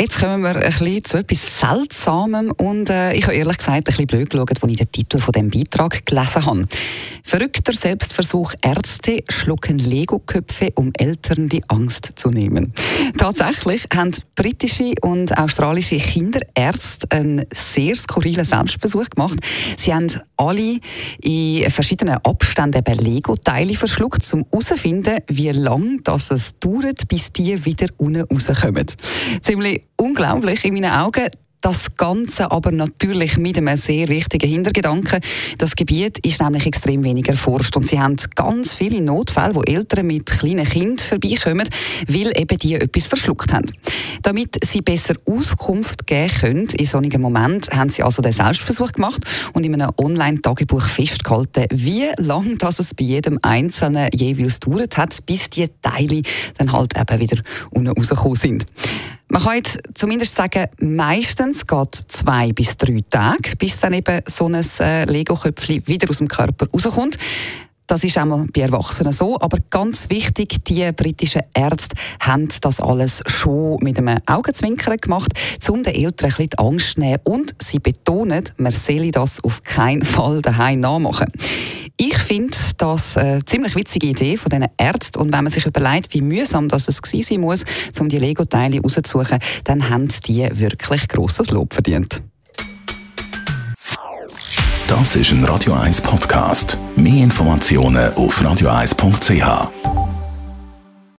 Jetzt kommen wir ein bisschen zu etwas Seltsamem und äh, ich habe ehrlich gesagt ein bisschen blöd geschaut, als ich den Titel von dem Beitrag gelesen habe. Verrückter Selbstversuch, Ärzte schlucken Lego-Köpfe, um Eltern die Angst zu nehmen. Tatsächlich haben britische und australische Kinderärzte einen sehr skurrilen Selbstversuch gemacht. Sie haben alle in verschiedenen Abständen Lego-Teile verschluckt, um herauszufinden, wie lange es dauert, bis die wieder unten rauskommen. Ziemlich unglaublich in meinen Augen. Das Ganze aber natürlich mit einem sehr wichtigen Hintergedanken. Das Gebiet ist nämlich extrem wenig erforscht und sie haben ganz viele Notfälle, wo Eltern mit kleinen Kindern vorbeikommen, weil eben die etwas verschluckt haben. Damit sie besser Auskunft geben können in solchen Moment, haben sie also den Selbstversuch gemacht und in einem Online-Tagebuch festgehalten, wie lange das es bei jedem Einzelnen jeweils dauert hat, bis die Teile dann halt eben wieder unten rausgekommen sind. Man kann jetzt zumindest sagen, meistens geht zwei bis drei Tage, bis dann eben so ein äh, Lego-Köpfchen wieder aus dem Körper rauskommt. Das ist einmal bei Erwachsenen so, aber ganz wichtig, die britischen Ärzte haben das alles schon mit einem Augenzwinkern gemacht, um den Eltern ein bisschen Angst zu nehmen. Und sie betonen, man solle das auf keinen Fall daheim nachmachen. Finde das eine ziemlich witzige Idee von diesen Ärzten. Und wenn man sich überlegt, wie mühsam das sein muss, um die Lego-Teile rauszusuchen, dann haben die wirklich grosses Lob verdient. Das ist ein Radio 1 Podcast. Mehr Informationen auf radio1.ch.